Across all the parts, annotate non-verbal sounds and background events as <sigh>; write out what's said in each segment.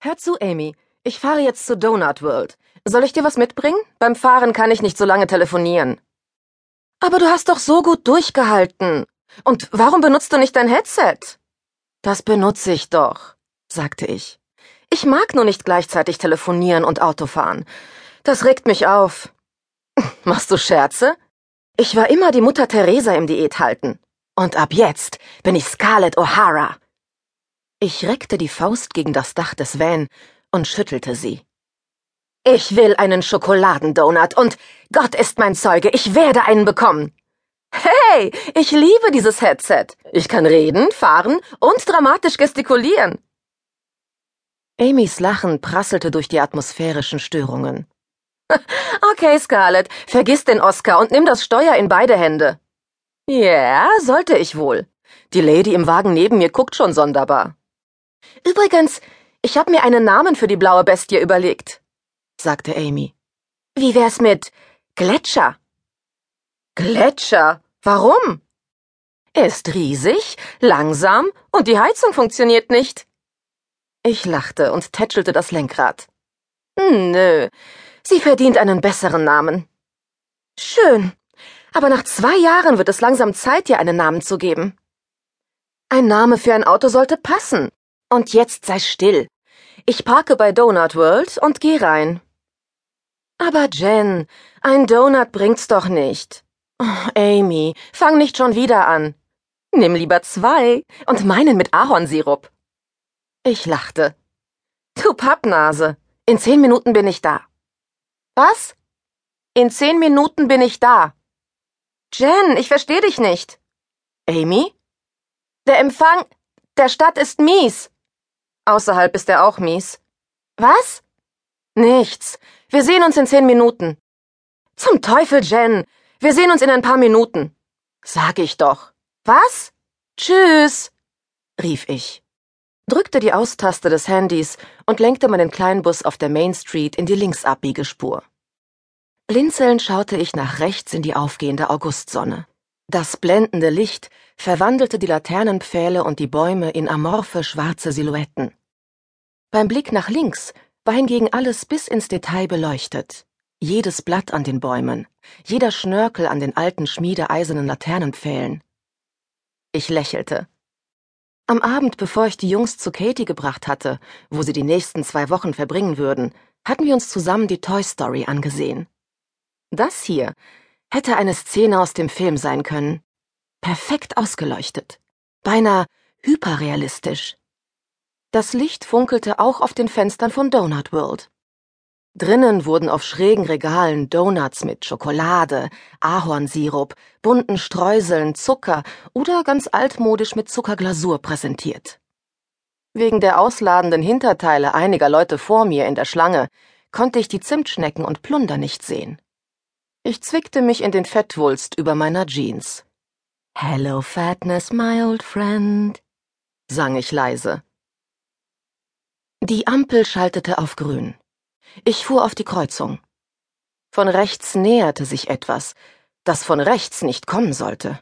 Hör zu, Amy. Ich fahre jetzt zu Donut World. Soll ich dir was mitbringen? Beim Fahren kann ich nicht so lange telefonieren. Aber du hast doch so gut durchgehalten. Und warum benutzt du nicht dein Headset? Das benutze ich doch, sagte ich. Ich mag nur nicht gleichzeitig telefonieren und Autofahren. Das regt mich auf. <laughs> Machst du Scherze? Ich war immer die Mutter Teresa im Diät halten. Und ab jetzt bin ich Scarlett O'Hara. Ich reckte die Faust gegen das Dach des Van und schüttelte sie. Ich will einen Schokoladendonut und Gott ist mein Zeuge, ich werde einen bekommen. Hey, ich liebe dieses Headset. Ich kann reden, fahren und dramatisch gestikulieren. Amys Lachen prasselte durch die atmosphärischen Störungen. <laughs> Okay, Scarlett, vergiss den Oscar und nimm das Steuer in beide Hände. Ja, yeah, sollte ich wohl. Die Lady im Wagen neben mir guckt schon sonderbar. Übrigens, ich habe mir einen Namen für die blaue Bestie überlegt, sagte Amy. Wie wär's mit Gletscher? Gletscher? Warum? Er ist riesig, langsam und die Heizung funktioniert nicht. Ich lachte und tätschelte das Lenkrad. Nö, sie verdient einen besseren Namen. Schön, aber nach zwei Jahren wird es langsam Zeit, dir einen Namen zu geben. Ein Name für ein Auto sollte passen. Und jetzt sei still. Ich parke bei Donut World und geh rein. Aber Jen, ein Donut bringt's doch nicht. Oh, Amy, fang nicht schon wieder an. Nimm lieber zwei und meinen mit Ahornsirup. Ich lachte. Du Pappnase, in zehn Minuten bin ich da. Was? In zehn Minuten bin ich da. Jen, ich versteh dich nicht. Amy? Der Empfang der Stadt ist mies. Außerhalb ist er auch mies. Was? Nichts. Wir sehen uns in zehn Minuten. Zum Teufel, Jen. Wir sehen uns in ein paar Minuten. Sag ich doch. Was? Tschüss, rief ich, drückte die Austaste des Handys und lenkte meinen Kleinbus auf der Main Street in die Linksabbiegespur. Blinzelnd schaute ich nach rechts in die aufgehende Augustsonne. Das blendende Licht verwandelte die Laternenpfähle und die Bäume in amorphe schwarze Silhouetten. Beim Blick nach links war hingegen alles bis ins Detail beleuchtet. Jedes Blatt an den Bäumen, jeder Schnörkel an den alten schmiedeeisernen Laternenpfählen. Ich lächelte. Am Abend, bevor ich die Jungs zu Katie gebracht hatte, wo sie die nächsten zwei Wochen verbringen würden, hatten wir uns zusammen die Toy Story angesehen. Das hier hätte eine Szene aus dem Film sein können. Perfekt ausgeleuchtet. Beinahe hyperrealistisch. Das Licht funkelte auch auf den Fenstern von Donut World. Drinnen wurden auf schrägen Regalen Donuts mit Schokolade, Ahornsirup, bunten Streuseln, Zucker oder ganz altmodisch mit Zuckerglasur präsentiert. Wegen der ausladenden Hinterteile einiger Leute vor mir in der Schlange konnte ich die Zimtschnecken und Plunder nicht sehen. Ich zwickte mich in den Fettwulst über meiner Jeans. Hello, Fatness, my old friend, sang ich leise. Die Ampel schaltete auf grün. Ich fuhr auf die Kreuzung. Von rechts näherte sich etwas, das von rechts nicht kommen sollte.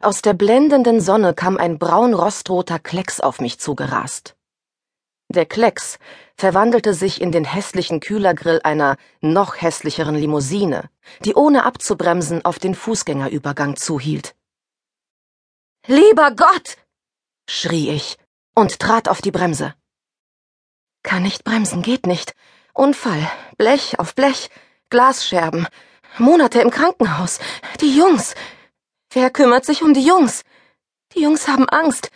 Aus der blendenden Sonne kam ein braun-rostroter Klecks auf mich zugerast. Der Klecks verwandelte sich in den hässlichen Kühlergrill einer noch hässlicheren Limousine, die ohne abzubremsen auf den Fußgängerübergang zuhielt. Lieber Gott! schrie ich und trat auf die Bremse. Kann nicht bremsen, geht nicht. Unfall, Blech auf Blech, Glasscherben, Monate im Krankenhaus, die Jungs. Wer kümmert sich um die Jungs? Die Jungs haben Angst,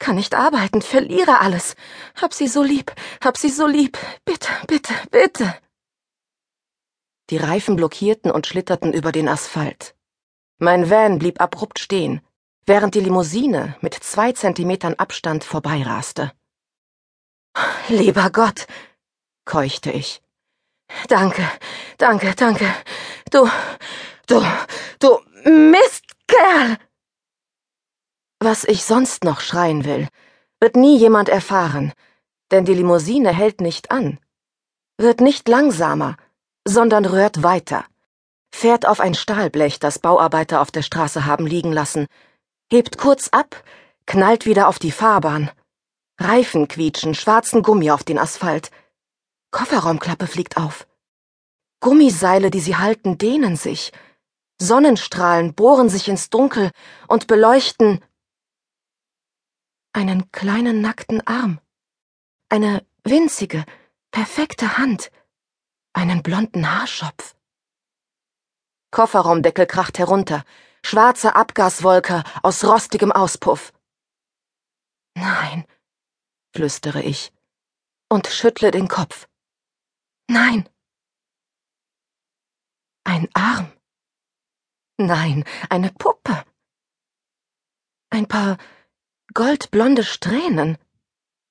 kann nicht arbeiten, verliere alles. Hab sie so lieb, hab sie so lieb. Bitte, bitte, bitte. Die Reifen blockierten und schlitterten über den Asphalt. Mein Van blieb abrupt stehen, während die Limousine mit zwei Zentimetern Abstand vorbeiraste. Lieber Gott, keuchte ich. Danke, danke, danke. Du, du, du Mistkerl! Was ich sonst noch schreien will, wird nie jemand erfahren, denn die Limousine hält nicht an, wird nicht langsamer, sondern rührt weiter, fährt auf ein Stahlblech, das Bauarbeiter auf der Straße haben liegen lassen, hebt kurz ab, knallt wieder auf die Fahrbahn, Reifen quietschen, schwarzen Gummi auf den Asphalt. Kofferraumklappe fliegt auf. Gummiseile, die sie halten, dehnen sich. Sonnenstrahlen bohren sich ins Dunkel und beleuchten einen kleinen nackten Arm, eine winzige, perfekte Hand, einen blonden Haarschopf. Kofferraumdeckel kracht herunter, schwarze Abgaswolke aus rostigem Auspuff. Nein, flüstere ich und schüttle den Kopf. Nein. Ein Arm. Nein, eine Puppe. Ein paar goldblonde Strähnen.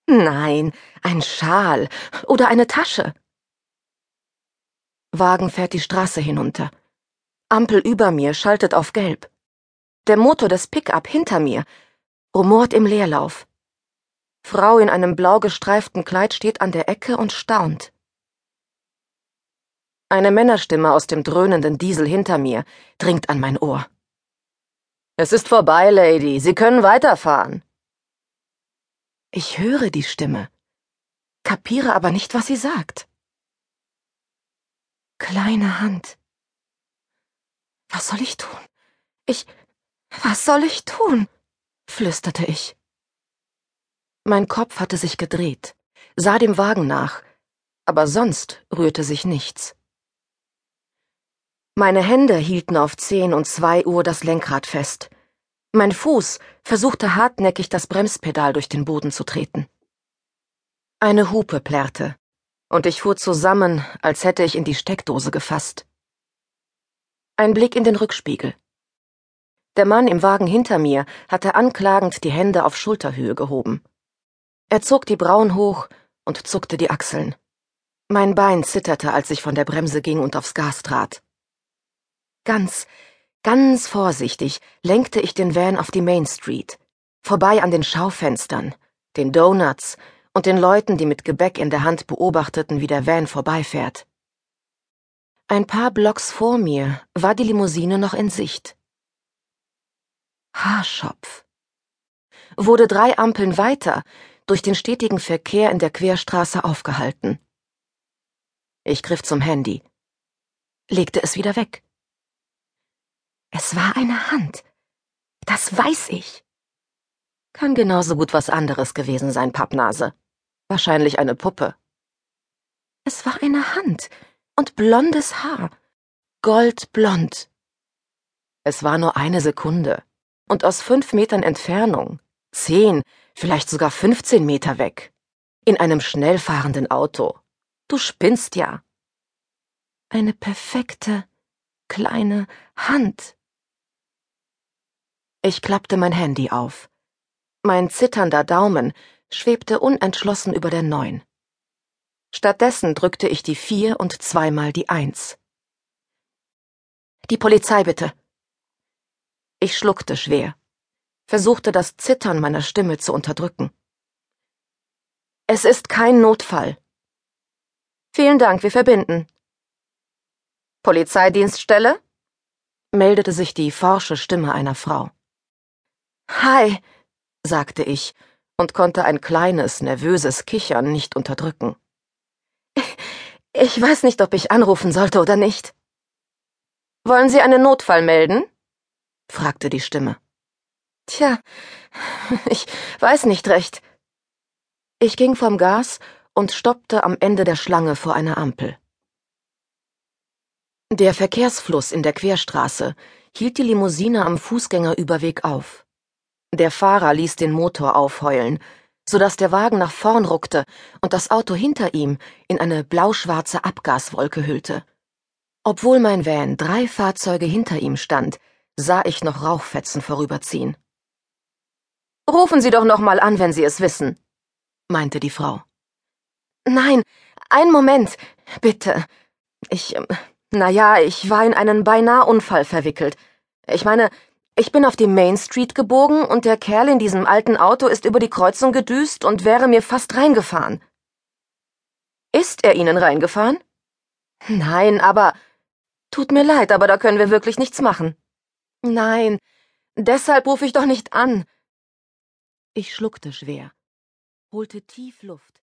Nein, ein Schal oder eine Tasche. Wagen fährt die Straße hinunter. Ampel über mir schaltet auf Gelb. Der Motor des Pickup hinter mir rumort im Leerlauf. Frau in einem blau gestreiften Kleid steht an der Ecke und staunt. Eine Männerstimme aus dem dröhnenden Diesel hinter mir dringt an mein Ohr. Es ist vorbei, Lady. Sie können weiterfahren. Ich höre die Stimme, kapiere aber nicht, was sie sagt. Kleine Hand. Was soll ich tun? Ich. Was soll ich tun? flüsterte ich. Mein Kopf hatte sich gedreht, sah dem Wagen nach, aber sonst rührte sich nichts. Meine Hände hielten auf zehn und zwei Uhr das Lenkrad fest. Mein Fuß versuchte hartnäckig das Bremspedal durch den Boden zu treten. Eine Hupe plärrte, und ich fuhr zusammen, als hätte ich in die Steckdose gefasst. Ein Blick in den Rückspiegel. Der Mann im Wagen hinter mir hatte anklagend die Hände auf Schulterhöhe gehoben. Er zog die Brauen hoch und zuckte die Achseln. Mein Bein zitterte, als ich von der Bremse ging und aufs Gas trat. Ganz, ganz vorsichtig lenkte ich den Van auf die Main Street, vorbei an den Schaufenstern, den Donuts und den Leuten, die mit Gebäck in der Hand beobachteten, wie der Van vorbeifährt. Ein paar Blocks vor mir war die Limousine noch in Sicht. Haarschopf. Wurde drei Ampeln weiter durch den stetigen Verkehr in der Querstraße aufgehalten. Ich griff zum Handy, legte es wieder weg. Es war eine Hand. Das weiß ich. Kann genauso gut was anderes gewesen sein, Pappnase. Wahrscheinlich eine Puppe. Es war eine Hand und blondes Haar. Goldblond. Es war nur eine Sekunde. Und aus fünf Metern Entfernung. Zehn, vielleicht sogar fünfzehn Meter weg. In einem schnell fahrenden Auto. Du spinnst ja. Eine perfekte, kleine Hand. Ich klappte mein Handy auf. Mein zitternder Daumen schwebte unentschlossen über der Neun. Stattdessen drückte ich die Vier und zweimal die Eins. Die Polizei bitte. Ich schluckte schwer, versuchte das Zittern meiner Stimme zu unterdrücken. Es ist kein Notfall. Vielen Dank, wir verbinden. Polizeidienststelle? meldete sich die forsche Stimme einer Frau. Hi, sagte ich und konnte ein kleines, nervöses Kichern nicht unterdrücken. <laughs> Ich weiß nicht, ob ich anrufen sollte oder nicht. Wollen Sie einen Notfall melden? fragte die Stimme. Tja, <laughs> ich weiß nicht recht. Ich ging vom Gas und stoppte am Ende der Schlange vor einer Ampel. Der Verkehrsfluss in der Querstraße hielt die Limousine am Fußgängerüberweg auf. Der Fahrer ließ den Motor aufheulen, so dass der Wagen nach vorn ruckte und das Auto hinter ihm in eine blauschwarze Abgaswolke hüllte. Obwohl mein Van drei Fahrzeuge hinter ihm stand, sah ich noch Rauchfetzen vorüberziehen. Rufen Sie doch noch mal an, wenn Sie es wissen, meinte die Frau. Nein, einen Moment, bitte. Ich, ähm, na ja, ich war in einen beinahe Unfall verwickelt. Ich meine, ich bin auf die Main Street gebogen und der Kerl in diesem alten Auto ist über die Kreuzung gedüst und wäre mir fast reingefahren. Ist er Ihnen reingefahren? Nein, aber. Tut mir leid, aber da können wir wirklich nichts machen. Nein, deshalb rufe ich doch nicht an. Ich schluckte schwer. holte tief Luft